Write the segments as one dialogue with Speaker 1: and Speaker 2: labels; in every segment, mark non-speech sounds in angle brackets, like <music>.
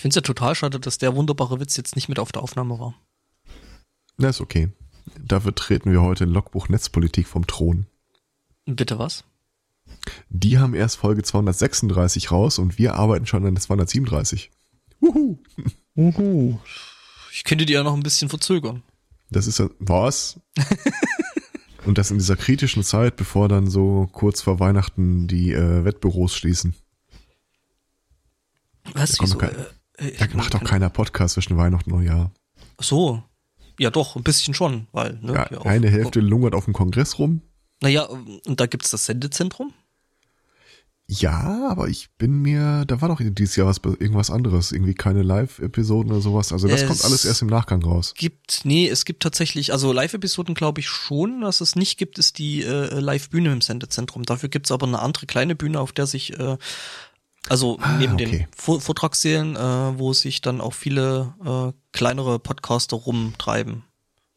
Speaker 1: Ich finde es ja total schade, dass der wunderbare Witz jetzt nicht mit auf der Aufnahme war.
Speaker 2: Na, ist okay. Dafür treten wir heute in Logbuch Netzpolitik vom Thron.
Speaker 1: Bitte was?
Speaker 2: Die haben erst Folge 236 raus und wir arbeiten schon an der 237. Wuhu.
Speaker 1: Uhu. Ich könnte die ja noch ein bisschen verzögern.
Speaker 2: Das ist ja, was? <laughs> und das in dieser kritischen Zeit, bevor dann so kurz vor Weihnachten die äh, Wettbüros schließen.
Speaker 1: Was? Wieso?
Speaker 2: kein,
Speaker 1: Äh,
Speaker 2: da macht doch keiner Podcast zwischen Weihnachten und Neujahr.
Speaker 1: So. Ja, doch, ein bisschen schon, weil, ne?
Speaker 2: Ja,
Speaker 1: auf-
Speaker 2: eine Hälfte lungert auf dem Kongress rum.
Speaker 1: Naja, und da gibt's das Sendezentrum.
Speaker 2: Ja, aber ich bin mir, da war doch dieses Jahr was, irgendwas anderes, irgendwie keine Live-Episoden oder sowas. Also das
Speaker 1: Es-
Speaker 2: kommt alles erst im Nachgang raus.
Speaker 1: Gibt, nee, es gibt tatsächlich, also Live-Episoden glaube ich schon, was es nicht gibt, ist die äh, Live-Bühne im Sendezentrum. Dafür gibt's aber eine andere kleine Bühne, auf der sich, äh, also
Speaker 2: Ah,
Speaker 1: neben
Speaker 2: okay.
Speaker 1: den Vor Vortragssälen, äh, wo sich dann auch viele äh, kleinere Podcaster rumtreiben.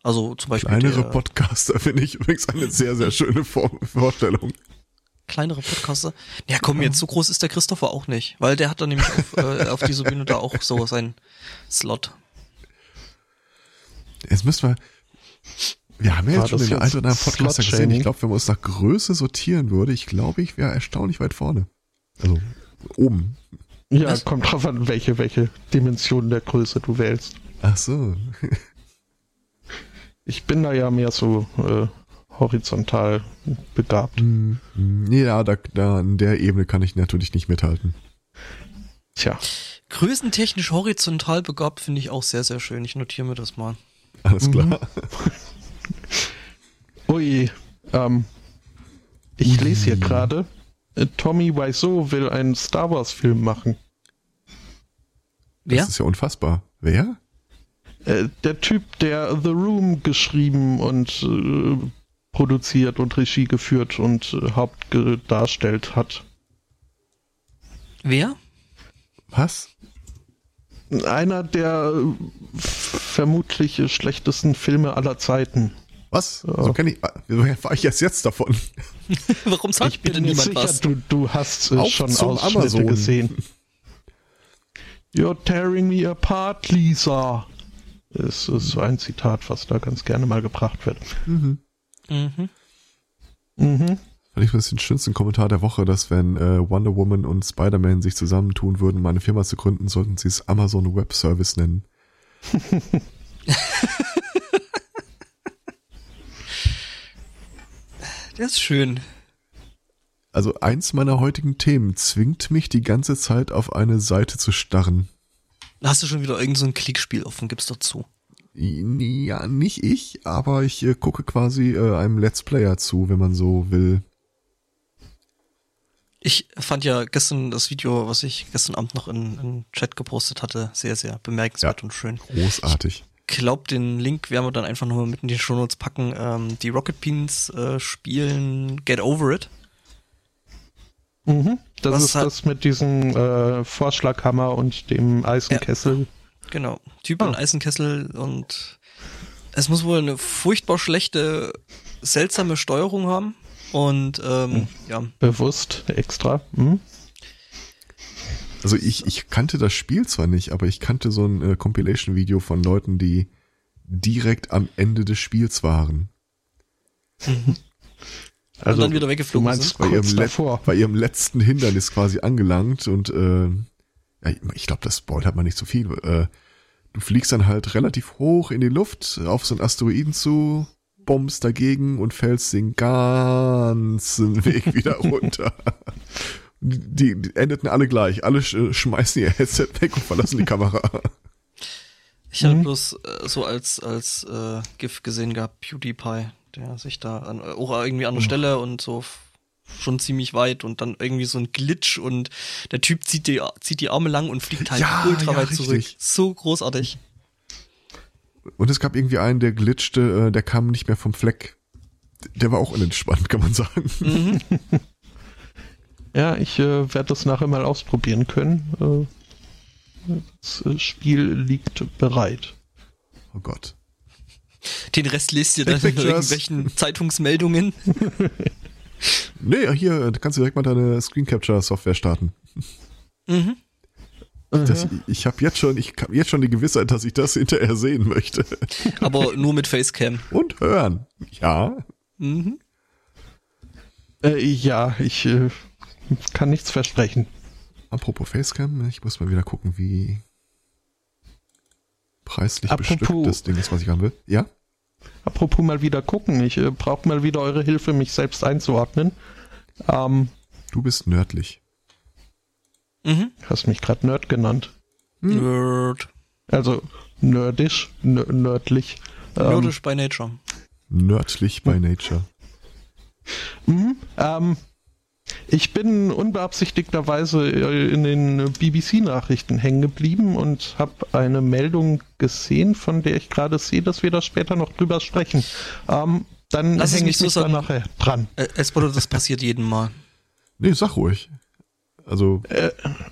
Speaker 1: Also zum Beispiel
Speaker 2: Kleinere
Speaker 1: der,
Speaker 2: Podcaster <laughs> finde ich übrigens eine sehr, sehr schöne Vor Vorstellung.
Speaker 1: kleinere Podcaster. Ja, komm, jetzt so groß ist der Christopher auch nicht, weil der hat dann nämlich auf, äh, auf dieser Bühne da auch so sein Slot.
Speaker 2: Jetzt müssen wir, wir haben ja
Speaker 3: War
Speaker 2: jetzt schon den einen oder anderen Podcaster gesehen. Ich glaube, wenn man uns nach Größe sortieren würde, ich glaube, ich wäre erstaunlich weit vorne. Also oben.
Speaker 3: Ja,
Speaker 1: Was?
Speaker 3: kommt drauf an, welche, welche Dimension der Größe du wählst.
Speaker 2: Ach so. <laughs>
Speaker 3: Ich bin da ja mehr so äh, horizontal begabt.
Speaker 2: Hm, hm. Ja, da, da an der Ebene kann ich natürlich nicht mithalten.
Speaker 3: Tja,
Speaker 1: Größentechnisch horizontal begabt finde ich auch sehr, sehr schön. Ich notiere mir das mal.
Speaker 2: Alles klar. <laughs>
Speaker 3: ui, ähm, ich lese hier gerade, Tommy Wiseau will einen Star Wars Film machen.
Speaker 2: Das
Speaker 1: Wer?
Speaker 2: ist ja unfassbar. Wer?
Speaker 3: Äh, der Typ, der The Room geschrieben und äh, produziert und Regie geführt und äh, hauptdarstellt hat.
Speaker 1: Wer?
Speaker 2: Was?
Speaker 3: Einer der äh, vermutlich äh, schlechtesten Filme aller Zeiten.
Speaker 2: Was?
Speaker 3: Ja.
Speaker 2: So kenne ich. War ich jetzt jetzt davon? <laughs>
Speaker 1: Warum sagt
Speaker 3: ich
Speaker 1: mir
Speaker 3: bin
Speaker 1: denn
Speaker 3: mir
Speaker 1: niemand
Speaker 3: sicher,
Speaker 1: was?
Speaker 3: du, du hast äh, schon Ausschnitte
Speaker 2: Amazon.
Speaker 3: gesehen. You're tearing me apart, Lisa. Es ist so ein Zitat, was da ganz gerne mal gebracht wird.
Speaker 2: Mhm.
Speaker 1: Mhm.
Speaker 3: Mhm.
Speaker 2: Fand ich das den schönsten Kommentar der Woche, dass wenn äh, Wonder Woman und Spider-Man sich zusammentun würden, um eine Firma zu gründen, sollten sie es Amazon Web Service nennen. <laughs>
Speaker 1: Der ist schön.
Speaker 2: Also eins meiner heutigen Themen zwingt mich die ganze Zeit auf eine Seite zu starren.
Speaker 1: Da hast du schon wieder irgend so ein Klickspiel offen, gib's doch zu.
Speaker 2: Ja, nicht ich, aber ich äh, gucke quasi äh, einem Let's Player zu, wenn man so will.
Speaker 1: Ich fand ja gestern das Video, was ich gestern Abend noch in, in Chat gepostet hatte, sehr, sehr bemerkenswert
Speaker 2: Ja.
Speaker 1: und schön.
Speaker 2: Großartig.
Speaker 1: Glaub, den Link werden wir dann einfach nochmal mit in die Shownotes packen. Ähm, die Rocket Beans äh, spielen Get Over It.
Speaker 3: Mhm. Das
Speaker 1: Was
Speaker 3: ist
Speaker 1: hat-
Speaker 3: das mit diesem äh, Vorschlaghammer und dem Eisenkessel.
Speaker 1: Genau. Typ
Speaker 3: Ah.
Speaker 1: in Eisenkessel und es muss wohl eine furchtbar schlechte, seltsame Steuerung haben. Und ähm, ja,
Speaker 3: Bewusst, extra. Mhm.
Speaker 2: Also ich, ich kannte das Spiel zwar nicht, aber ich kannte so ein äh, Compilation-Video von Leuten, die direkt am Ende des Spiels waren.
Speaker 3: Also,
Speaker 1: dann wieder
Speaker 3: du
Speaker 1: weggeflogen
Speaker 3: meinst
Speaker 2: Bei ihrem,
Speaker 3: davor.
Speaker 2: bei ihrem letzten Hindernis quasi angelangt und äh, ja, ich glaube, das spoilert man nicht so viel. Äh, du fliegst dann halt relativ hoch in die Luft auf so einen Asteroiden zu, bombst dagegen und fällst den ganzen <laughs> Weg wieder runter. <laughs> Die, die endeten alle gleich. Alle sch schmeißen ihr Headset weg und verlassen die Kamera. <laughs>
Speaker 1: ich habe
Speaker 3: Mhm.
Speaker 1: bloß äh, so als als äh, GIF gesehen gehabt, PewDiePie, der sich da an, auch irgendwie an der Stelle und so schon ziemlich weit und dann irgendwie so ein Glitch und der Typ zieht die zieht die Arme lang und fliegt halt
Speaker 2: Ja,
Speaker 1: ultra
Speaker 2: ja,
Speaker 1: weit zurück.
Speaker 2: richtig.
Speaker 1: So großartig.
Speaker 2: Und es gab irgendwie einen, der glitschte, äh, der kam nicht mehr vom Fleck. Der war auch unentspannt, kann man sagen.
Speaker 1: Mhm. <laughs>
Speaker 3: Ja, ich äh, werde das nachher mal ausprobieren können. Äh, das äh, Spiel liegt bereit.
Speaker 2: Oh Gott.
Speaker 1: Den Rest lest ihr dann in irgendwelchen Zeitungsmeldungen. <laughs>
Speaker 2: Nee, hier, da kannst du direkt mal deine Screen Capture Software starten.
Speaker 1: Mhm.
Speaker 2: Das, ich habe jetzt schon, ich habe jetzt schon die Gewissheit, dass ich das hinterher sehen möchte. <laughs>
Speaker 1: Aber nur mit Facecam.
Speaker 2: Und hören. Ja.
Speaker 1: Mhm.
Speaker 3: Äh, ja, ich äh, kann nichts versprechen.
Speaker 2: Apropos Facecam, ich muss mal wieder gucken, wie preislich
Speaker 3: Apropos-
Speaker 2: bestückt das Ding ist, was ich haben will. Ja?
Speaker 3: Apropos mal wieder gucken, ich äh, brauche mal wieder eure Hilfe, mich selbst einzuordnen. Ähm,
Speaker 2: Du bist nördlich.
Speaker 1: Mhm.
Speaker 3: hast mich gerade Nerd genannt.
Speaker 1: Nerd.
Speaker 3: Also nerdisch, nö- nördlich. Ähm,
Speaker 1: Nerdisch by Nature.
Speaker 2: Nördlich by Nature.
Speaker 3: Mhm. Ähm, ich bin unbeabsichtigterweise äh, in den BBC-Nachrichten hängen geblieben und habe eine Meldung gesehen, von der ich gerade sehe, dass wir da später noch drüber sprechen. Ähm, dann
Speaker 1: es
Speaker 3: hänge ich
Speaker 1: so
Speaker 3: mich da nachher dran.
Speaker 1: Äh, Espoto, das passiert jedem Mal.
Speaker 2: Nee, sag ruhig. Also,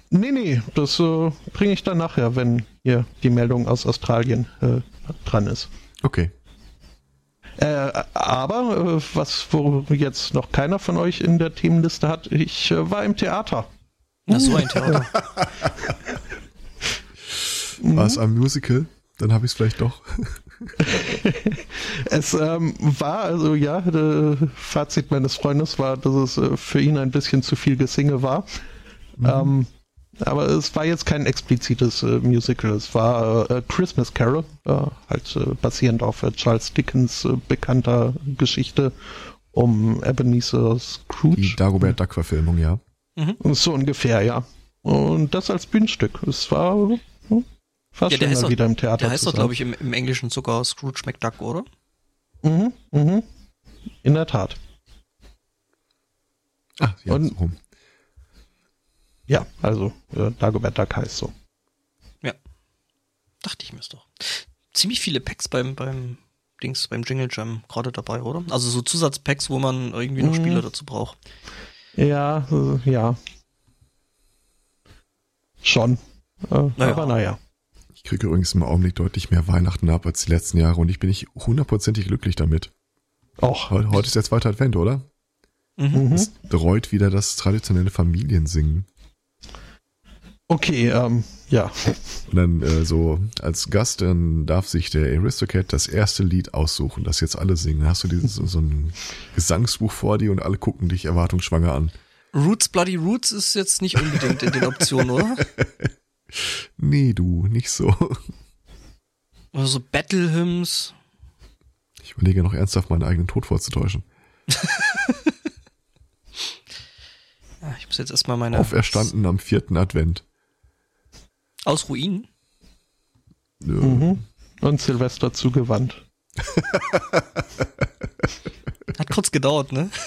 Speaker 3: Nee, nee, das äh, bringe ich dann nachher, wenn hier die Meldung aus Australien äh, dran ist.
Speaker 2: okay.
Speaker 3: Äh, aber, äh, was wo jetzt noch keiner von euch in der Themenliste hat, ich äh, war im Theater.
Speaker 1: Na, so ein Theater.
Speaker 2: War es ein Musical? Dann habe ich es vielleicht doch. <laughs>
Speaker 3: Es ähm, war, also ja, äh, Fazit meines Freundes war, dass es äh, für ihn ein bisschen zu viel Gesinge war. Ähm, aber es war jetzt kein explizites äh, Musical. Es war äh, Christmas Carol, äh, halt äh, basierend auf äh, Charles Dickens äh, bekannter Geschichte um Ebenezer Scrooge.
Speaker 2: Die Dagobert Duck-Verfilmung, ja.
Speaker 3: So ungefähr, ja. Und das als Bühnenstück. Es war hm, fast
Speaker 1: Ja, der
Speaker 3: schon mal wieder im Theater.
Speaker 1: Der heißt doch, glaube ich, im, im Englischen sogar Scrooge McDuck, oder?
Speaker 3: Mhm, mhm. In der Tat.
Speaker 2: Ah, ja,
Speaker 3: Und-
Speaker 2: so rum.
Speaker 3: Ja, also äh, Dagobert Duck heißt so.
Speaker 1: Dachte ich mir's doch. Ziemlich viele Packs beim, beim Dings, beim Jingle Jam gerade dabei, oder? Also so Zusatzpacks, wo man irgendwie noch
Speaker 3: Mhm.
Speaker 1: Spiele dazu braucht.
Speaker 3: Ja, äh, ja. Schon. Äh,
Speaker 1: Naja.
Speaker 3: Aber naja.
Speaker 2: Ich kriege übrigens im Augenblick deutlich mehr Weihnachten ab als die letzten Jahre und ich bin nicht hundertprozentig glücklich damit.
Speaker 3: Och.
Speaker 2: Heute, ist der zweite Advent, oder?
Speaker 1: Mhm.
Speaker 3: Mhm.
Speaker 2: Es reut wieder das traditionelle Familiensingen.
Speaker 3: Okay, ähm, ja.
Speaker 2: Und dann äh, so als Gast, dann darf sich der Aristocat das erste Lied aussuchen, das jetzt alle singen. Dann hast du dieses, so, so ein Gesangsbuch vor dir und alle gucken dich erwartungsschwanger an.
Speaker 1: Roots Bloody Roots ist jetzt nicht unbedingt in den Optionen, oder? <laughs>
Speaker 2: Nee, du, nicht so.
Speaker 1: Oder so Battle Hymns.
Speaker 2: Ich überlege noch ernsthaft, meinen eigenen Tod vorzutäuschen. <laughs>
Speaker 1: Ja, ich muss jetzt erstmal meine.
Speaker 2: Auferstanden am vierten Advent.
Speaker 1: Aus Ruinen?
Speaker 2: Nö.
Speaker 3: Mhm. Und Silvester zugewandt. <laughs>
Speaker 1: Hat kurz gedauert, ne? <laughs>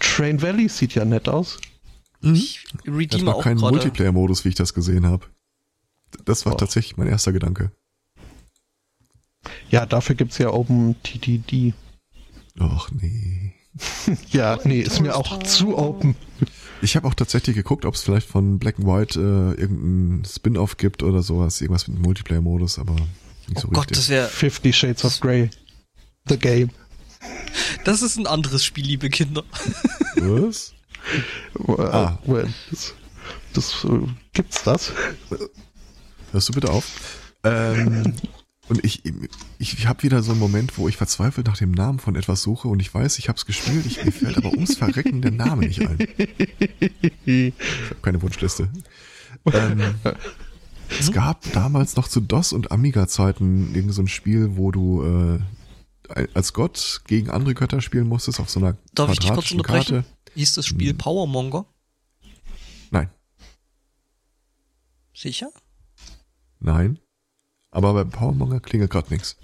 Speaker 3: Train Valley sieht ja nett aus.
Speaker 1: Ich
Speaker 2: Das war
Speaker 1: auch
Speaker 2: kein. Multiplayer-Modus, wie ich das gesehen habe. Das war
Speaker 3: Oh.
Speaker 2: tatsächlich mein erster Gedanke.
Speaker 3: Ja, dafür gibt's ja OpenTTD.
Speaker 2: Och nee. <laughs>
Speaker 3: Ja, nee, ist mir auch zu open.
Speaker 2: Ich habe auch tatsächlich geguckt, ob es vielleicht von Black and White äh, irgendein Spin-off gibt oder sowas, irgendwas mit Multiplayer-Modus, aber nicht so
Speaker 1: Oh Gott,
Speaker 2: richtig.
Speaker 1: das wäre.
Speaker 3: Fifty Shades of Grey. The Game.
Speaker 1: Das ist ein anderes Spiel, liebe Kinder.
Speaker 2: Was? Ah.
Speaker 3: Well, das, das äh, gibt's das?
Speaker 2: Hörst du bitte auf? Ähm, <laughs> und ich, ich habe wieder so einen Moment, wo ich verzweifelt nach dem Namen von etwas suche und ich weiß, ich habe es gespielt, ich, mir fällt aber ums Verrecken der Name nicht ein. Ich habe keine Wunschliste. Ähm, es gab damals noch zu DOS und Amiga-Zeiten irgend so ein Spiel, wo du äh, als Gott gegen andere Götter spielen musstest auf so einer
Speaker 1: Darf ich dich kurz unterbrechen?
Speaker 2: Karte.
Speaker 1: Hieß das Spiel
Speaker 2: Hm.
Speaker 1: Powermonger?
Speaker 2: Nein,
Speaker 1: Sicher?
Speaker 2: nein. Aber bei Powermonger klingelt gerade nichts.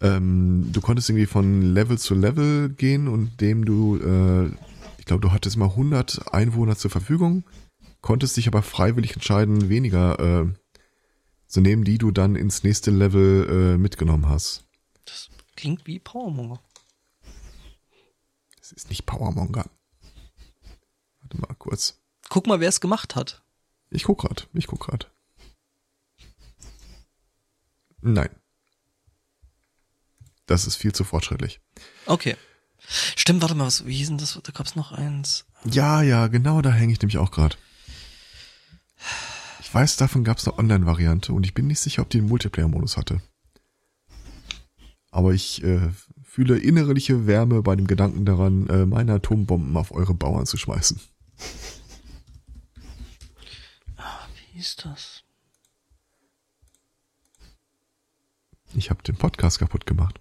Speaker 2: Ähm, du konntest irgendwie von Level zu Level gehen und dem du, äh, ich glaube, du hattest mal 100 Einwohner zur Verfügung, konntest dich aber freiwillig entscheiden, weniger äh, zu nehmen, die du dann ins nächste Level äh, mitgenommen hast.
Speaker 1: Das klingt wie Powermonger.
Speaker 2: Es ist nicht Powermonger. Warte mal kurz.
Speaker 1: Guck mal, wer es gemacht hat.
Speaker 2: Ich guck grad, ich guck grad. Nein. Das ist viel zu fortschrittlich.
Speaker 1: Okay. Stimmt, warte mal, was, wie hieß denn das? Da gab's noch eins.
Speaker 2: Ja, ja, genau da hänge ich nämlich auch grad. Ich weiß, davon gab es eine Online-Variante und ich bin nicht sicher, ob die einen Multiplayer-Modus hatte. Aber ich äh, fühle innerliche Wärme bei dem Gedanken daran, äh, meine Atombomben auf eure Bauern zu schmeißen.
Speaker 1: Wie ist das?
Speaker 2: Ich habe den Podcast kaputt gemacht.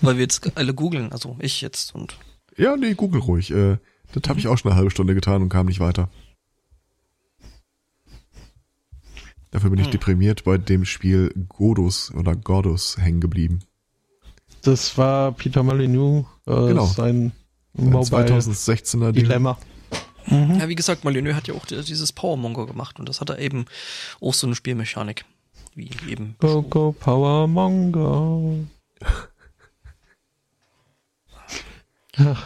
Speaker 1: Weil wir jetzt alle googeln, also ich jetzt und.
Speaker 2: Ja, nee, google ruhig. Äh, das habe ich auch schon eine halbe Stunde getan und kam nicht weiter. Dafür bin ich
Speaker 1: Hm.
Speaker 2: deprimiert bei dem Spiel Godus oder Godus hängen geblieben.
Speaker 3: Das war Peter Molyneux, äh,
Speaker 2: Genau.
Speaker 3: sein
Speaker 2: Ein
Speaker 3: Mobile
Speaker 2: 2016er Ding.
Speaker 3: Dilemma.
Speaker 1: Ja, wie gesagt, Molyneux hat ja auch die- dieses Powermonger gemacht und das hat er eben auch so eine Spielmechanik. Wie eben.
Speaker 3: Go, go, Power Mongo. Ach,
Speaker 2: Ja,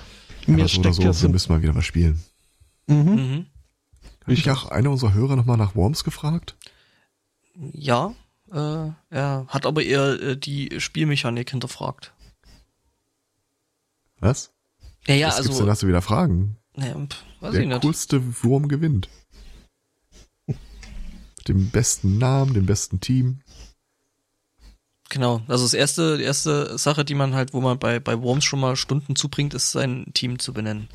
Speaker 3: mir
Speaker 2: oder
Speaker 3: steckt
Speaker 2: so,
Speaker 3: ja
Speaker 2: wir
Speaker 3: so.
Speaker 2: müssen mal wieder was spielen.
Speaker 3: Mhm.
Speaker 1: Mhm.
Speaker 2: Hat mich auch einer unserer Hörer nochmal nach Worms gefragt?
Speaker 1: Ja, äh, er hat aber eher äh, die Spielmechanik hinterfragt.
Speaker 2: Was?
Speaker 1: Ja, ja,
Speaker 2: was gibt's denn
Speaker 1: also,
Speaker 2: da zu wieder Fragen?
Speaker 1: naja, pf, weiß
Speaker 2: Der
Speaker 1: ich nicht.
Speaker 2: coolste Wurm gewinnt. Dem besten Namen, dem besten Team.
Speaker 1: Genau, also das erste, die erste Sache, die man halt, wo man bei, bei Worms schon mal Stunden zubringt, ist sein Team zu benennen.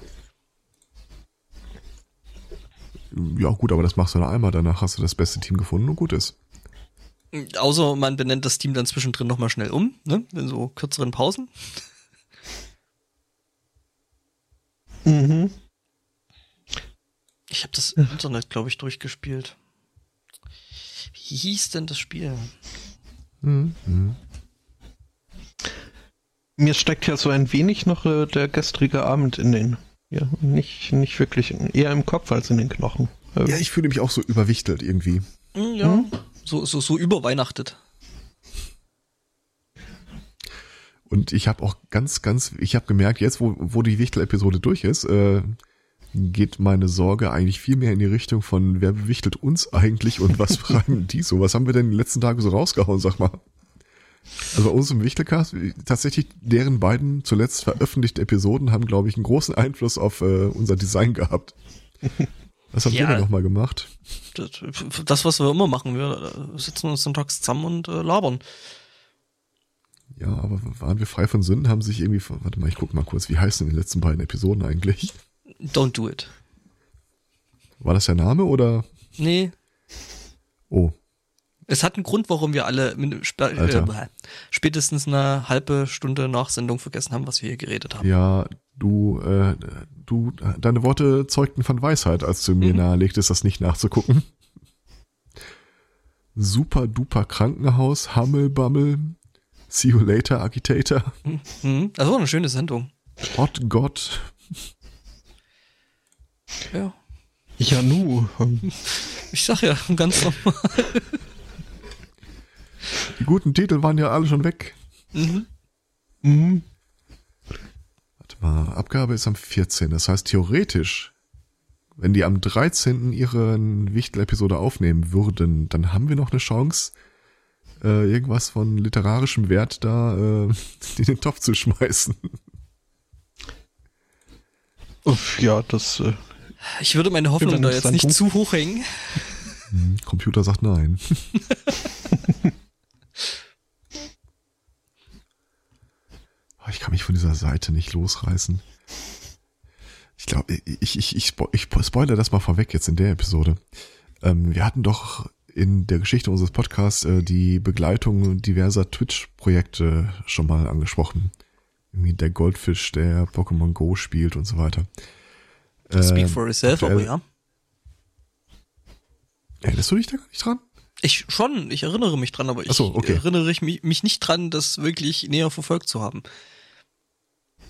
Speaker 2: Ja gut, aber das machst du nur einmal. Danach hast du das beste Team gefunden und gut ist.
Speaker 1: Außer man benennt das Team dann zwischendrin nochmal schnell um, ne? In so kürzeren Pausen.
Speaker 3: Mhm.
Speaker 1: Ich habe das Internet, glaube ich, durchgespielt. Wie hieß denn das Spiel?
Speaker 2: Mhm. Mhm.
Speaker 3: Mir steckt ja so ein wenig noch äh, der gestrige Abend in den, ja, nicht, nicht wirklich, eher im Kopf als in den Knochen. Äh,
Speaker 2: Ja, ich fühle mich auch so überwichtelt irgendwie.
Speaker 1: Hm, ja, so, so, so überweihnachtet.
Speaker 2: Und ich habe auch ganz, ganz, ich habe gemerkt, jetzt, wo, wo die Wichtel-Episode durch ist, äh, geht meine Sorge eigentlich viel mehr in die Richtung von, wer bewichtelt uns eigentlich und was <laughs> schreiben die so? Was haben wir denn in den letzten Tagen so rausgehauen, sag mal? Also bei uns im Wichtelcast, tatsächlich deren beiden zuletzt veröffentlichten Episoden haben, glaube ich, einen großen Einfluss auf äh, unser Design gehabt. Was haben
Speaker 1: Ja.
Speaker 2: wir denn nochmal gemacht?
Speaker 1: Das, was wir immer machen, wir äh, sitzen uns sonntags zusammen und äh, labern.
Speaker 2: Ja, aber waren wir frei von Sünden? Haben sich irgendwie, warte mal, ich guck mal kurz, wie heißen die letzten beiden Episoden eigentlich?
Speaker 1: Don't do it.
Speaker 2: War das der Name oder?
Speaker 1: Nee,
Speaker 2: Oh,
Speaker 1: es hat einen Grund, warum wir alle sp äh, spätestens eine halbe Stunde nach Sendung vergessen haben, was wir hier geredet haben.
Speaker 2: ja, du, äh, du, deine Worte zeugten von Weisheit, als du mir
Speaker 1: Mhm.
Speaker 2: nahelegtest, das nicht nachzugucken. Super duper Krankenhaus, Hammelbammel, See you later, Agitator,
Speaker 1: Mhm. Das war eine schöne Sendung.
Speaker 2: Hot God.
Speaker 1: Ja.
Speaker 3: ja, nu.
Speaker 1: Ich sag ja, ganz normal.
Speaker 2: Die guten Titel waren ja alle schon weg.
Speaker 1: Mhm.
Speaker 3: Mhm.
Speaker 2: Warte mal, Abgabe ist am 14. Das heißt, theoretisch, wenn die am 13. ihren Wichtel-Episode aufnehmen würden, dann haben wir noch eine Chance, äh, irgendwas von literarischem Wert da äh, in den Topf zu schmeißen.
Speaker 3: Uff, Ja, das, äh,
Speaker 1: Ich würde meine Hoffnung da jetzt nicht zu hoch hängen. <laughs>
Speaker 2: Hm, Computer sagt nein. <laughs> Oh, ich kann mich von dieser Seite nicht losreißen. Ich glaube, ich, ich, ich, ich spoilere das mal vorweg jetzt in der Episode. Ähm, wir hatten doch in der Geschichte unseres Podcasts äh, die Begleitung diverser Twitch-Projekte schon mal angesprochen. Irgendwie der Goldfisch, der Pokémon Go spielt und so weiter.
Speaker 1: Speak
Speaker 2: Ähm,
Speaker 1: for yourself, aber ja.
Speaker 2: Erinnerst du dich da gar nicht dran?
Speaker 1: Ich schon, ich erinnere mich dran, aber ich
Speaker 2: so, okay.
Speaker 1: erinnere ich mich, mich nicht dran, das wirklich näher verfolgt zu haben.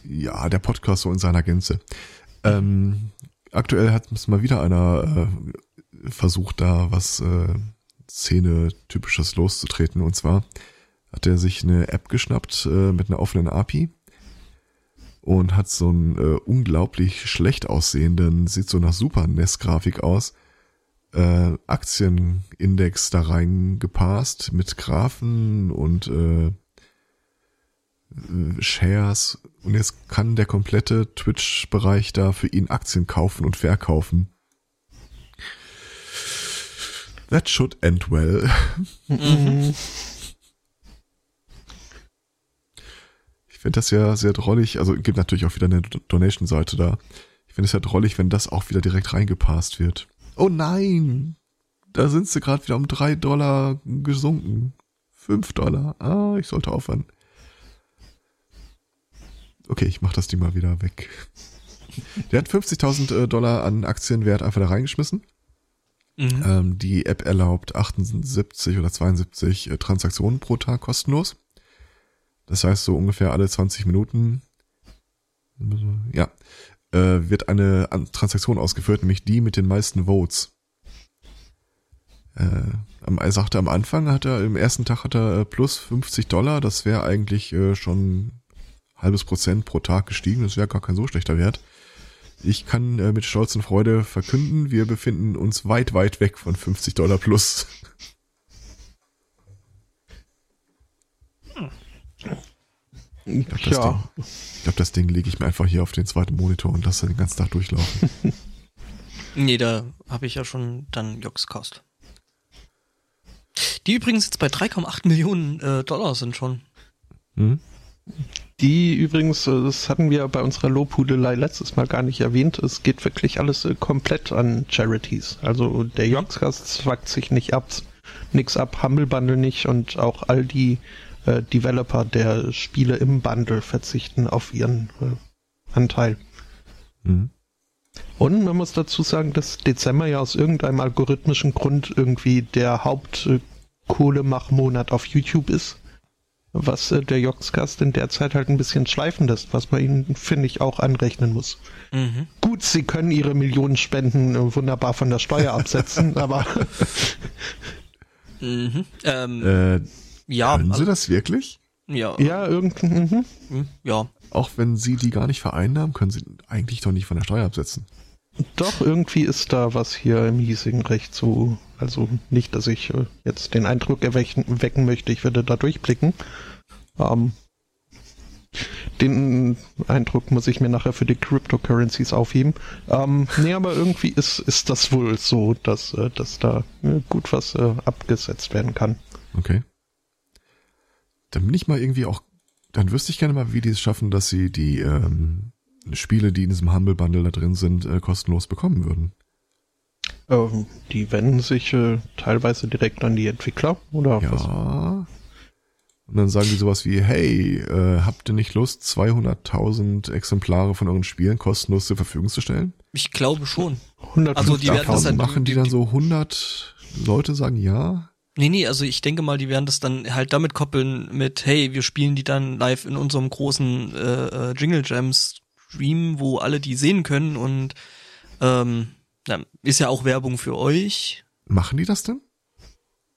Speaker 2: Ja, der Podcast so in seiner Gänze. Ähm, aktuell hat es mal wieder einer äh, versucht, da was äh, Szene-typisches loszutreten. Und zwar hat er sich eine App geschnappt äh, mit einer offenen API und hat so einen äh, unglaublich schlecht aussehenden, sieht so nach Super NES-Grafik aus, äh, Aktienindex da reingepasst mit Graphen und äh, äh, Shares und jetzt kann der komplette Twitch-Bereich da für ihn Aktien kaufen und verkaufen. That should end well. <laughs>
Speaker 3: Mhm.
Speaker 2: Ich finde das ja sehr drollig. Also gibt natürlich auch wieder eine Donation-Seite da. Ich finde es ja drollig, wenn das auch wieder direkt reingepasst wird. Oh nein! Da sind sie gerade wieder um drei Dollar gesunken. Fünf Dollar. Ah, ich sollte aufhören. Okay, ich mach das Ding mal wieder weg. Der hat 50.000 äh, Dollar an Aktienwert einfach da reingeschmissen.
Speaker 1: Mhm.
Speaker 2: Ähm, die App erlaubt 78 oder 72 äh, Transaktionen pro Tag kostenlos. Das heißt, so ungefähr alle 20 Minuten, ja, äh, wird eine An Transaktion ausgeführt, nämlich die mit den meisten Votes. Äh, er sagte am Anfang hat er, im ersten Tag hat er äh, plus 50 Dollar, das wäre eigentlich äh, schon halbes Prozent pro Tag gestiegen, das wäre gar kein so schlechter Wert. Ich kann mit Stolz und Freude verkünden, wir befinden uns weit, weit weg von 50 Dollar plus.
Speaker 3: Ja,
Speaker 2: das Ding. Ich glaube, das Ding lege ich mir einfach hier auf den zweiten Monitor und lasse den ganzen Tag durchlaufen. <laughs>
Speaker 1: Nee, da habe ich ja schon dann Joxcast. Die übrigens jetzt bei 3,8 Millionen äh, Dollar sind schon.
Speaker 2: Hm?
Speaker 3: Die übrigens, äh, das hatten wir bei unserer Lobhudelei letztes Mal gar nicht erwähnt, es geht wirklich alles äh, komplett an Charities. Also der Joxcast zwackt sich nicht ab, nix ab, Humble Bundle nicht und auch all die äh, Developer der Spiele im Bundle verzichten auf ihren äh, Anteil.
Speaker 2: Hm?
Speaker 3: Und man muss dazu sagen, dass Dezember ja aus irgendeinem algorithmischen Grund irgendwie der Hauptkohlemachmonat auf YouTube ist. Was äh, der Joxcast in der Zeit halt ein bisschen schleifen lässt, was man ihnen, finde ich, auch anrechnen muss.
Speaker 1: Mhm.
Speaker 3: Gut, sie können ihre Millionen Spenden äh, wunderbar von der Steuer absetzen, <laughs> aber
Speaker 1: Mhm. Ähm,
Speaker 2: Äh,
Speaker 1: ja,
Speaker 2: können Sie
Speaker 1: also,
Speaker 2: das wirklich?
Speaker 1: ja,
Speaker 3: ja, irgend, mhm.
Speaker 1: mhm, ja.
Speaker 2: Auch wenn Sie die gar nicht vereinnahmen, können Sie eigentlich doch nicht von der Steuer absetzen.
Speaker 3: doch, irgendwie ist da was hier im hiesigen Recht so. Also nicht, dass ich äh, jetzt den Eindruck erwecken wecken möchte, ich würde da durchblicken. Ähm, den Eindruck muss ich mir nachher für die Cryptocurrencies aufheben. Ähm, nee, aber irgendwie ist, ist das wohl so, dass, äh, dass da äh, gut was abgesetzt werden kann.
Speaker 2: Okay. Dann bin ich mal irgendwie auch, dann wüsste ich gerne mal, wie die es schaffen, dass sie die ähm, Spiele, die in diesem Humble Bundle da drin sind, äh, kostenlos bekommen würden.
Speaker 3: Ähm, die wenden sich äh, teilweise direkt an die Entwickler oder was?
Speaker 2: Ja. Und dann sagen die sowas wie, hey, äh, habt ihr nicht Lust, 200.000 Exemplare von euren Spielen kostenlos zur Verfügung zu stellen?
Speaker 1: Ich glaube schon.
Speaker 3: 150
Speaker 1: Also die werden das dann-
Speaker 2: machen die dann so 100 Leute sagen ja?
Speaker 1: Nee, nee, also ich denke mal, die werden das dann halt damit koppeln mit, hey, wir spielen die dann live in unserem großen äh, äh, Jingle Jams Stream, wo alle die sehen können und ähm, na, ist ja auch Werbung für euch.
Speaker 2: Machen die das denn?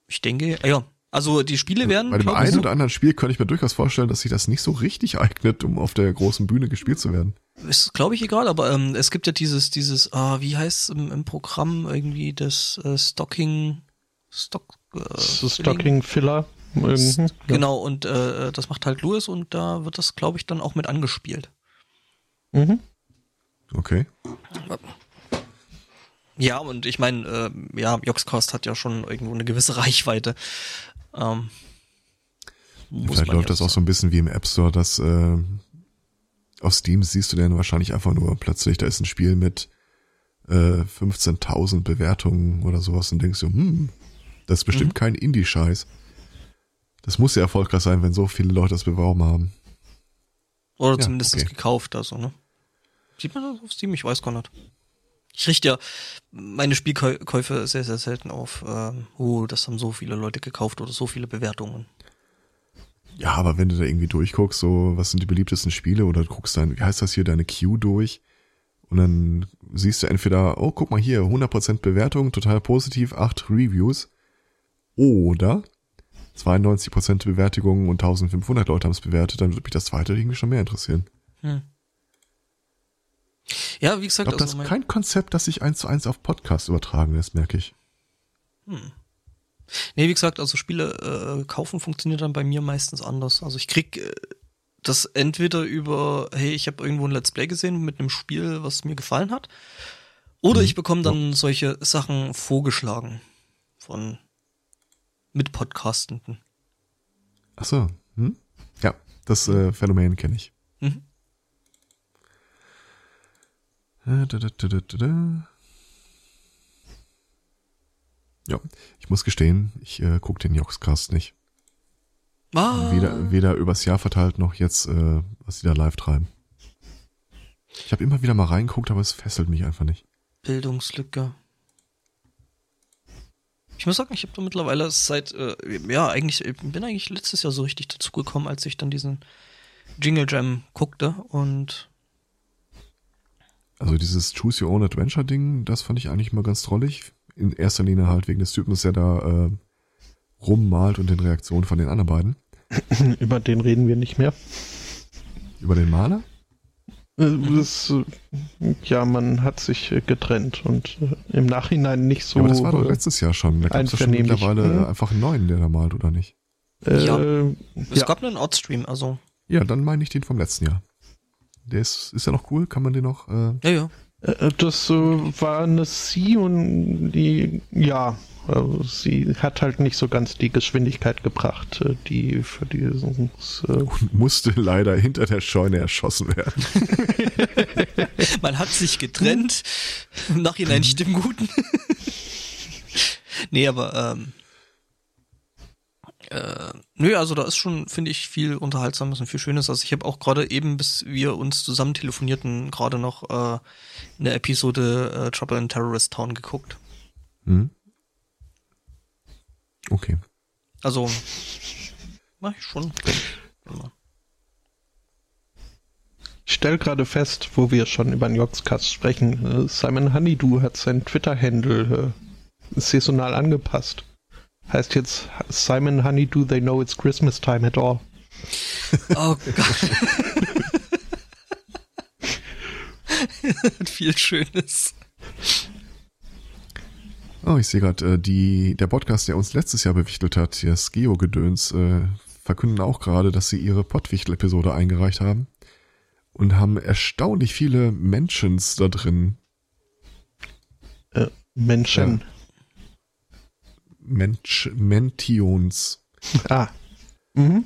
Speaker 1: Ich denke, ja. Also die Spiele werden,
Speaker 2: Bei dem einen
Speaker 1: so-
Speaker 2: oder anderen Spiel könnte ich mir durchaus vorstellen, dass sich das nicht so richtig eignet, um auf der großen Bühne gespielt zu werden.
Speaker 1: ist glaube ich egal, aber ähm, es gibt ja dieses, dieses, ah, wie heißt im, im Programm irgendwie das äh, Stocking, Stock, äh,
Speaker 3: Stocking Filler. irgendwie. Ja.
Speaker 1: Genau, und äh, das macht halt Louis und da wird das, glaube ich, dann auch mit angespielt.
Speaker 3: Mhm.
Speaker 2: Okay.
Speaker 1: Ja, und ich meine, äh, ja, Joxcast hat ja schon irgendwo eine gewisse <laughs> Reichweite. Ähm,
Speaker 2: Vielleicht läuft das auch so ein bisschen wie im App Store, dass äh, auf Steam siehst du dann wahrscheinlich einfach nur plötzlich, da ist ein Spiel mit äh, 15.000 Bewertungen oder sowas und denkst du, hm, das ist bestimmt
Speaker 1: Mhm.
Speaker 2: kein Indie-Scheiß. Das muss ja erfolgreich sein, wenn so viele Leute das beworben haben.
Speaker 1: Oder
Speaker 2: Ja,
Speaker 1: zumindest
Speaker 2: okay.
Speaker 1: gekauft, also, ne? Sieht man das auf Steam? Ich weiß gar nicht. Ich richte ja meine Spielkäufe sehr, sehr selten auf, ähm, oh, das haben so viele Leute gekauft oder so viele Bewertungen.
Speaker 2: Ja, aber wenn du da irgendwie durchguckst, so, was sind die beliebtesten Spiele oder du guckst dann, wie heißt das hier, deine Queue durch und dann siehst du entweder, oh, guck mal hier, 100% Bewertung, total positiv, 8 Reviews oder 92% Bewertungen und 1500 Leute haben es bewertet, dann würde mich das zweite irgendwie schon mehr interessieren.
Speaker 1: Hm. Ja, wie
Speaker 2: Ich
Speaker 1: gesagt,
Speaker 2: glaube, das
Speaker 1: also
Speaker 2: ist
Speaker 1: mein,
Speaker 2: kein Konzept, das sich eins zu eins auf Podcast übertragen lässt, merke ich.
Speaker 1: nee, wie gesagt, also Spiele äh, kaufen funktioniert dann bei mir meistens anders. Also ich krieg äh, das entweder über, hey, ich habe irgendwo ein Let's Play gesehen mit einem Spiel, was mir gefallen hat, oder
Speaker 2: Mhm.
Speaker 1: ich bekomme dann solche Sachen vorgeschlagen. von Mitpodcastenden.
Speaker 2: Ach so. Hm? Ja, das äh, Phänomen kenne ich.
Speaker 1: Mhm.
Speaker 2: Äh. Ja, ich muss gestehen, ich äh, gucke den Joxcast nicht.
Speaker 1: Ah,
Speaker 2: Weder, weder übers Jahr verteilt noch jetzt, äh, was die da live treiben. Ich habe immer wieder mal reingeguckt, aber es fesselt mich einfach nicht.
Speaker 1: Bildungslücke. Ich muss sagen, ich habe da mittlerweile seit, äh, ja, eigentlich, ich bin eigentlich letztes Jahr so richtig dazugekommen, als ich dann diesen Jingle Jam guckte und
Speaker 2: Also dieses Choose Your Own Adventure Ding, das fand ich eigentlich mal ganz drollig. In erster Linie halt wegen des Typen, der da äh, rummalt und den Reaktionen von den anderen beiden. <laughs>
Speaker 3: Über den reden wir nicht mehr.
Speaker 2: Über den Maler?
Speaker 3: Äh, Das, äh, ja, man hat sich äh, getrennt und äh, im Nachhinein nicht so.
Speaker 2: ja, aber das war doch
Speaker 3: äh,
Speaker 2: letztes Jahr schon. Da gab es ja schon mittlerweile
Speaker 3: mhm.
Speaker 2: einfach einen neuen, der da malt, oder nicht?
Speaker 3: äh,
Speaker 1: Ja.
Speaker 3: ja.
Speaker 1: es gab einen Outstream, also,
Speaker 2: Ja, dann meine ich den vom letzten Jahr. Der ist, ist ja noch cool, kann man den noch, äh,
Speaker 1: ja, ja.
Speaker 3: Äh, Das äh, war eine Sie und die, ja, also sie hat halt nicht so ganz die Geschwindigkeit gebracht, äh, die für dieses. Äh,
Speaker 2: und <laughs> musste leider hinter der Scheune erschossen werden. <laughs>
Speaker 1: Man hat sich getrennt. Im Nachhinein nicht im Guten. nee, aber ähm, äh, nö, also da ist schon, finde ich, viel Unterhaltsames und viel Schönes. Also ich habe auch gerade eben, bis wir uns zusammen telefonierten, gerade noch äh, eine Episode äh, Trouble in Terrorist Town geguckt.
Speaker 2: Hm? Okay.
Speaker 1: Also mach ich schon.
Speaker 3: Ich stelle gerade fest, wo wir schon über den Joxcast sprechen, äh, Simon Honeydew hat sein Twitter-Handle äh, saisonal angepasst. Heißt jetzt Simon Honeydew, they know it's Christmas time at all.
Speaker 1: Oh Gott. <laughs> Viel Schönes.
Speaker 2: Oh, ich sehe gerade, äh, die, der Podcast, der uns letztes Jahr bewichtelt hat, das Geo-Gedöns, äh, verkünden auch gerade, dass sie ihre Pottwichtel-Episode eingereicht haben und haben erstaunlich viele Mentions da drin.
Speaker 3: Äh, Menschen.
Speaker 2: Mensch, Mentions.
Speaker 3: Ah. Mhm.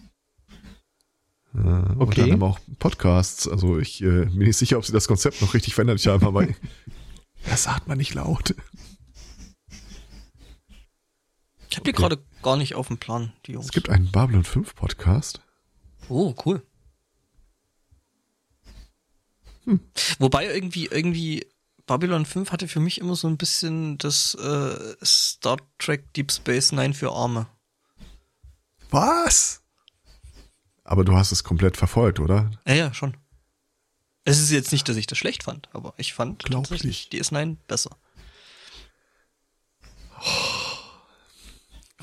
Speaker 2: Äh, Und
Speaker 3: Okay.
Speaker 2: dann haben auch Podcasts. Also ich äh, bin nicht sicher, ob sie das Konzept noch richtig verändert haben, aber das sagt man nicht laut.
Speaker 1: Ich habe die
Speaker 2: Okay.
Speaker 1: gerade gar nicht auf dem Plan, die Jungs.
Speaker 2: Es gibt einen Babylon 5 Podcast.
Speaker 1: Oh, cool.
Speaker 2: Hm.
Speaker 1: Wobei irgendwie, irgendwie Babylon 5 hatte für mich immer so ein bisschen das äh, Star Trek Deep Space Nine für Arme.
Speaker 2: Was? Aber du hast es komplett verfolgt, oder?
Speaker 1: Ja, ja, schon. Es ist jetzt nicht, dass ich das schlecht fand, aber ich fand
Speaker 2: Glaub
Speaker 1: tatsächlich DS9 besser.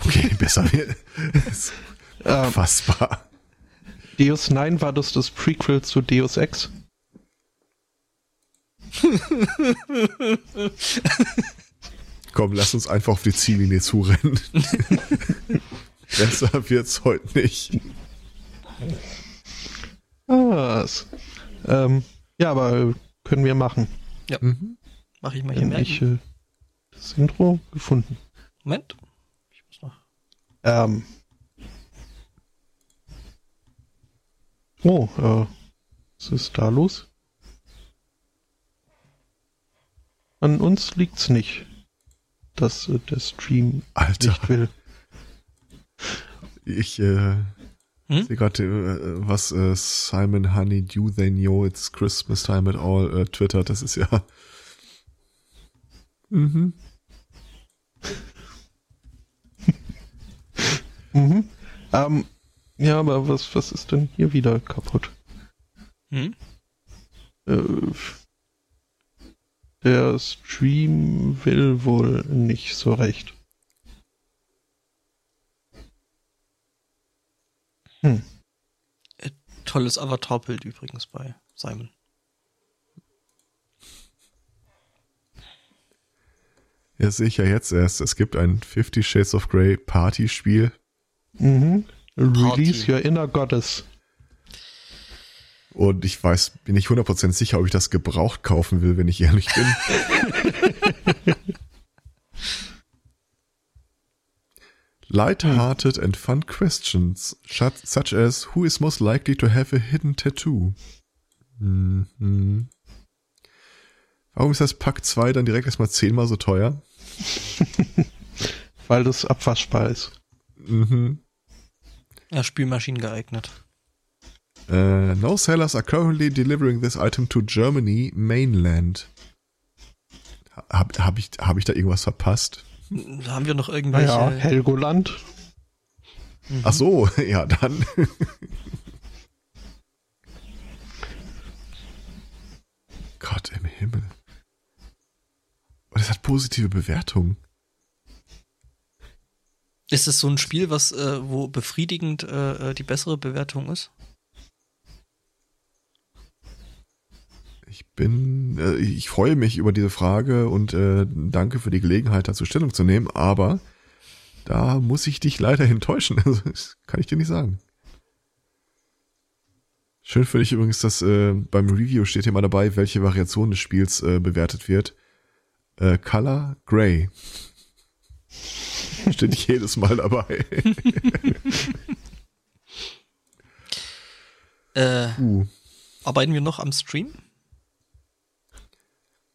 Speaker 2: Okay, <laughs> besser wird. <laughs>
Speaker 3: Ähm,
Speaker 2: Fassbar.
Speaker 3: Deus 9 war das das Prequel zu Deus Ex? <laughs>
Speaker 2: Komm, lass uns einfach auf die Ziellinie zurennen. Besser wird's heute nicht.
Speaker 3: Was. Ähm, ja, aber können wir machen.
Speaker 2: Mhm.
Speaker 1: Mach ich mal hier mehr.
Speaker 3: ich äh, das Intro gefunden.
Speaker 1: Moment.
Speaker 3: Ähm. Oh, äh, was ist da los? An uns liegt's nicht, dass äh, der Stream
Speaker 2: Alter,
Speaker 3: nicht will.
Speaker 2: ich äh,
Speaker 1: Hm?
Speaker 2: sehe gerade, äh, was äh, Simon Honey Do They Know It's Christmas Time at All äh, twittert. Das ist ja. Mhm.
Speaker 3: Mhm. Ähm, ja, aber was, was ist denn hier wieder kaputt?
Speaker 1: Hm?
Speaker 3: Äh, der Stream will wohl nicht so recht. Hm.
Speaker 1: Tolles Avatarbild übrigens bei Simon.
Speaker 2: Ja, sehe ich ja jetzt erst. Es gibt ein Fifty Shades of Grey Partyspiel.
Speaker 3: Mhm. Release
Speaker 1: Party.
Speaker 3: your inner goddess.
Speaker 2: Und ich weiß, bin nicht 100% sicher, ob ich das gebraucht kaufen will, wenn ich ehrlich bin. <laughs> Light-hearted and fun questions, such such as who is most likely to have a hidden tattoo? Mhm. Warum ist das Pack 2 dann direkt erstmal zehnmal so teuer? <laughs>
Speaker 3: Weil das abwaschbar ist.
Speaker 2: Mhm.
Speaker 1: Ja, Spülmaschinen geeignet.
Speaker 2: Uh, no sellers are currently delivering this item to Germany mainland. Hab, hab, ich, hab ich da irgendwas verpasst?
Speaker 1: Haben wir noch irgendwelche?
Speaker 3: Naja, Helgoland.
Speaker 1: Mhm.
Speaker 2: Ach so, <laughs> ja, dann. Gott im Himmel. Und es hat positive Bewertungen.
Speaker 1: Ist es so ein Spiel, was äh, wo befriedigend äh, äh, die bessere Bewertung ist?
Speaker 2: Ich bin, äh, ich freue mich über diese Frage und äh, danke für die Gelegenheit, dazu Stellung zu nehmen, aber da muss ich dich leider <laughs> enttäuschen. Also, das kann ich dir nicht sagen. Schön finde ich übrigens, dass äh, beim Review steht hier mal dabei, welche Variation des Spiels äh, bewertet wird. Äh, Color Gray. Steht nicht jedes Mal dabei. <laughs>
Speaker 1: Äh,
Speaker 2: uh.
Speaker 1: arbeiten wir noch am Stream?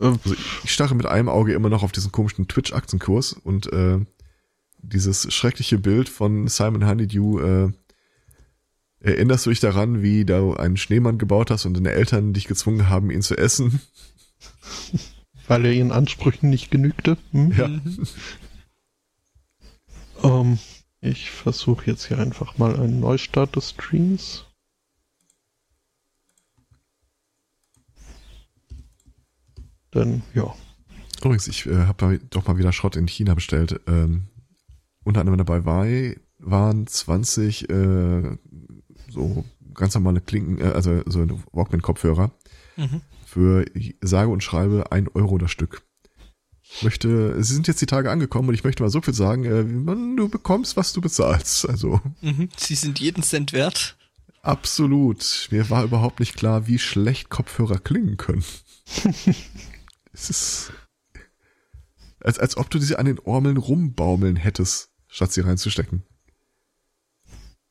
Speaker 2: Also ich starre mit einem Auge immer noch auf diesen komischen Twitch-Aktienkurs und äh, dieses schreckliche Bild von Simon Honeydew, äh, erinnerst du dich daran, wie du einen Schneemann gebaut hast und deine Eltern dich gezwungen haben, ihn zu essen?
Speaker 3: Weil er ihren Ansprüchen nicht genügte. Hm?
Speaker 2: Ja.
Speaker 3: Ähm, ich versuche jetzt hier einfach mal einen Neustart des Streams. Denn, ja.
Speaker 2: Übrigens, ich äh, habe doch mal wieder Schrott in China bestellt. Ähm, unter anderem dabei war, waren 20 äh, so ganz normale Klinken, äh, also so Walkman-Kopfhörer
Speaker 1: Mhm.
Speaker 2: für sage und schreibe ein Euro das Stück. Möchte, sie sind jetzt die Tage angekommen und ich möchte mal so viel sagen, äh, man, du bekommst, was du bezahlst. Also
Speaker 1: Mhm. Sie sind jeden Cent wert.
Speaker 2: absolut. Mir war überhaupt nicht klar, wie schlecht Kopfhörer klingen können. <laughs> es ist als, als ob du sie an den Ormeln rumbaumeln hättest, statt sie reinzustecken.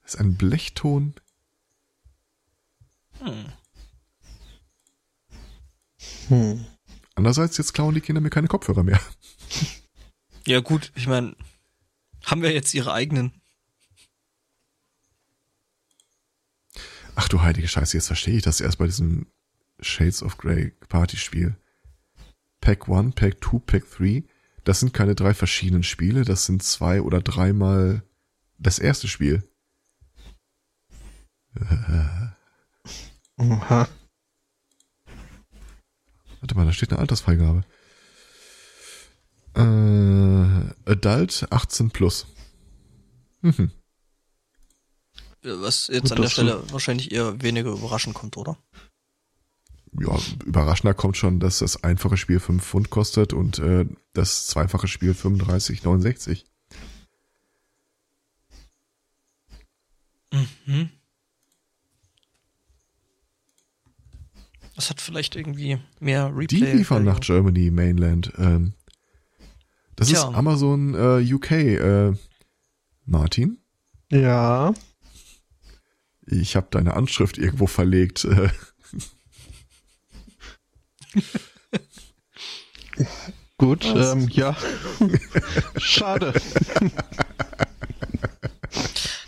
Speaker 2: Das ist ein Blechton.
Speaker 1: Hm.
Speaker 3: Hm.
Speaker 2: Andererseits, jetzt klauen die Kinder mir keine Kopfhörer mehr. <laughs>
Speaker 1: Ja gut, ich meine, haben wir jetzt ihre eigenen.
Speaker 2: Ach du heilige Scheiße, jetzt verstehe ich das erst bei diesem Shades of Grey Partyspiel. Pack 1, Pack 2, Pack 3. Das sind keine drei verschiedenen Spiele, das sind zwei oder dreimal das erste Spiel.
Speaker 3: Aha.
Speaker 2: Warte mal, da steht eine Altersfreigabe. Äh, Adult 18 plus. Mhm.
Speaker 1: Was jetzt
Speaker 3: Gut,
Speaker 1: an der Stelle wahrscheinlich eher weniger überraschend kommt, oder?
Speaker 2: Ja, überraschender kommt schon, dass das einfache Spiel 5 Pfund kostet und äh, das zweifache Spiel 35,69.
Speaker 1: Mhm. Das hat vielleicht irgendwie mehr Replay.
Speaker 2: Die liefern nach. Germany Mainland. Ähm, das
Speaker 1: Tja.
Speaker 2: ist Amazon äh, UK. Äh, Martin,
Speaker 3: Ja.
Speaker 2: ich habe deine Anschrift irgendwo verlegt. Äh, <laughs>
Speaker 3: Gut, ähm, ja. <laughs> Schade.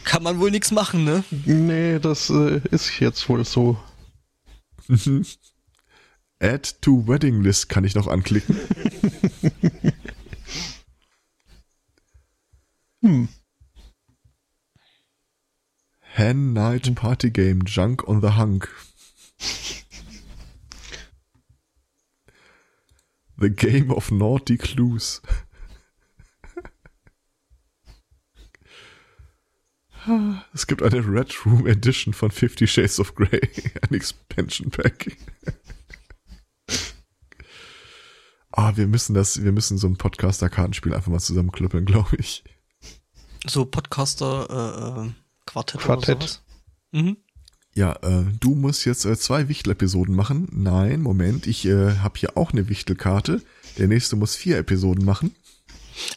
Speaker 1: Kann man wohl nichts machen, ne?
Speaker 3: Nee, das äh, ist jetzt wohl so. <laughs>
Speaker 2: Add to Wedding List kann ich noch anklicken. <laughs>
Speaker 3: Hm.
Speaker 2: Hen Night Party Game Junk on the Hunk. <laughs> The Game of Naughty Clues. Es gibt eine Red Room Edition von Fifty Shades of Grey, <laughs> ein Expansion Pack. Ah, wir müssen das, wir müssen so ein Podcaster-Kartenspiel einfach mal zusammenklöppeln, glaube ich.
Speaker 1: So Podcaster äh, äh, Quartett, oder sowas. Mhm.
Speaker 2: Ja, äh, du musst jetzt äh, zwei Wichtel-Episoden machen. Nein, Moment, ich äh, habe hier auch eine Wichtelkarte. Der nächste muss vier Episoden machen.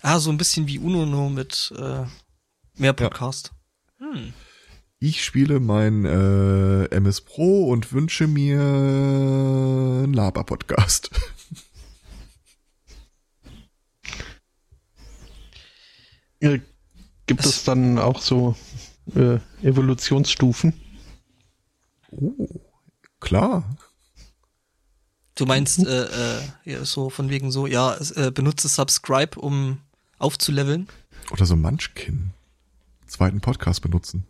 Speaker 1: Ah, so ein bisschen wie Uno nur mit äh, Mehr Podcast. Hm.
Speaker 2: Ich spiele mein äh, MS Pro und wünsche mir einen Laber-Podcast. <laughs>
Speaker 3: Gibt es dann auch so äh, Evolutionsstufen?
Speaker 2: Oh, klar.
Speaker 1: Du meinst äh, äh, ja, so von wegen so, ja, äh, benutze Subscribe, um aufzuleveln.
Speaker 2: Oder so Munchkin. Zweiten Podcast benutzen.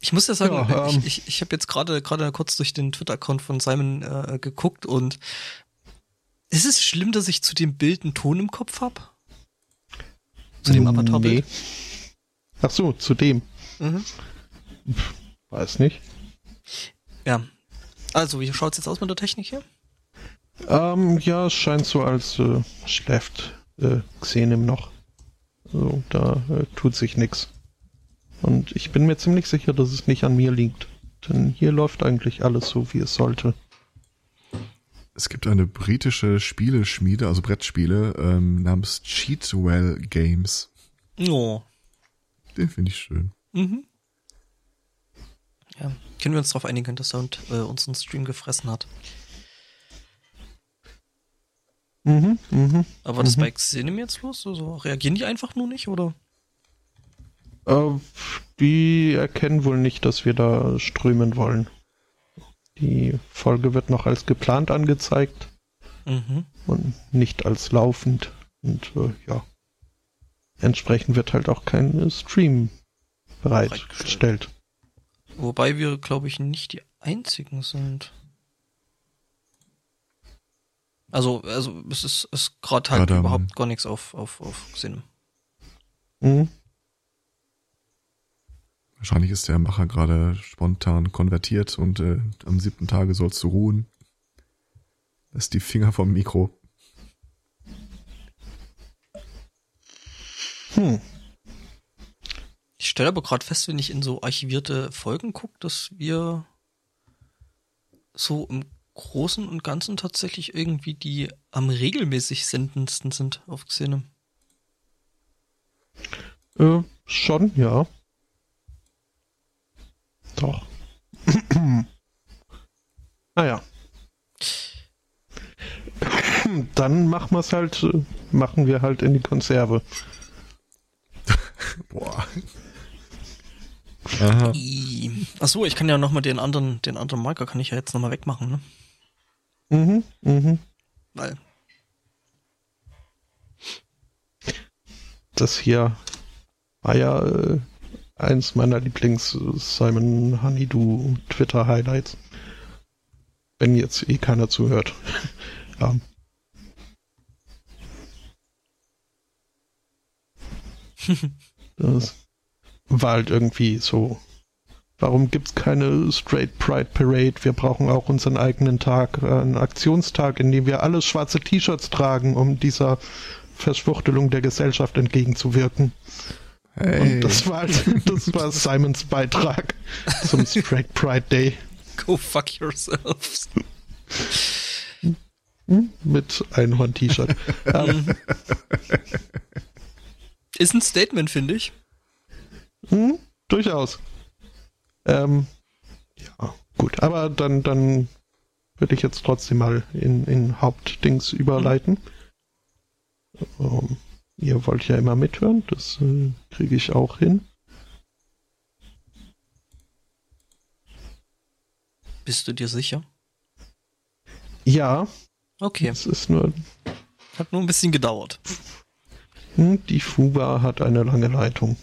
Speaker 1: Ich muss ja sagen,
Speaker 3: Ja,
Speaker 1: ich,
Speaker 3: ähm,
Speaker 1: ich, ich habe jetzt gerade gerade kurz durch den Twitter-Account von Simon äh, geguckt und ist es schlimm, dass ich zu dem Bild einen Ton im Kopf hab? Zu dem Avatarbild?
Speaker 3: Ach so, zu dem.
Speaker 1: Mhm.
Speaker 3: Weiß nicht.
Speaker 1: Ja. Also, wie schaut's jetzt aus mit der Technik hier?
Speaker 3: Ähm, ja, es scheint so, als äh, schläft äh, Xenim noch. Also, da äh, tut sich nix. Und ich bin mir ziemlich sicher, dass es nicht an mir liegt. Denn hier läuft eigentlich alles so, wie es sollte.
Speaker 2: Es gibt eine britische Spieleschmiede, also Brettspiele, ähm, namens Cheatwell Games.
Speaker 1: Oh.
Speaker 2: Den finde ich schön.
Speaker 1: Mhm. Ja. Können wir uns darauf einigen, dass er und, äh, unseren Stream gefressen hat?
Speaker 3: Mhm, mhm.
Speaker 1: Aber das bei Xenim jetzt los? Also reagieren die einfach nur nicht, oder?
Speaker 3: Äh, die erkennen wohl nicht, dass wir da strömen wollen. Die Folge wird noch als geplant angezeigt
Speaker 1: Mhm.
Speaker 3: und nicht als laufend. Und äh, ja, entsprechend wird halt auch kein Stream bereitgestellt.
Speaker 1: Wobei wir, glaube ich, nicht die einzigen sind. Also, also es ist, ist gerade halt
Speaker 2: ähm,
Speaker 1: überhaupt gar nichts auf, auf, auf Xenim.
Speaker 3: Mhm.
Speaker 2: Wahrscheinlich ist der Macher gerade spontan konvertiert und äh, am siebten Tage sollst du ruhen. Lass die Finger vom Mikro.
Speaker 3: Hm.
Speaker 1: Ich stelle aber gerade fest, wenn ich in so archivierte Folgen gucke, dass wir so im Großen und Ganzen tatsächlich irgendwie die am regelmäßig sendendsten sind auf Xenim.
Speaker 3: Äh, schon, ja. Doch. <clears throat> naja. <clears throat> Dann machen wir es halt, machen wir halt in die Konserve. <laughs>
Speaker 2: Boah. Aha.
Speaker 1: I- Ach so, ich kann ja nochmal den anderen, den anderen Marker kann ich ja jetzt nochmal wegmachen, ne?
Speaker 3: Mhm, mhm.
Speaker 1: Weil,
Speaker 3: Das hier war ja äh, eins meiner Lieblings-Simon Honeydew Twitter-Highlights. Wenn jetzt eh keiner zuhört. <laughs> ja. <laughs> das war halt irgendwie so. Warum gibt's keine Straight Pride Parade? Wir brauchen auch unseren eigenen Tag, äh, einen Aktionstag, in dem wir alle schwarze T-Shirts tragen, um dieser Verschwuchtelung der Gesellschaft entgegenzuwirken.
Speaker 2: Hey.
Speaker 3: Und das war, <laughs> das war Simons Beitrag zum Straight Pride Day
Speaker 1: go fuck yourselves.
Speaker 3: mit Einhorn-T-Shirt. <laughs> ähm,
Speaker 1: Ist ein Statement, finde ich.
Speaker 3: hm, durchaus. Ähm, ja, gut. Aber dann, dann würde ich jetzt trotzdem mal in, in Hauptdings überleiten. Ähm, ihr wollt ja immer mithören, das äh, kriege ich auch hin.
Speaker 1: Bist du dir sicher?
Speaker 3: Ja,
Speaker 1: Okay,
Speaker 3: es ist nur,
Speaker 1: hat nur ein bisschen gedauert.
Speaker 3: hm, die Fuba hat eine lange Leitung.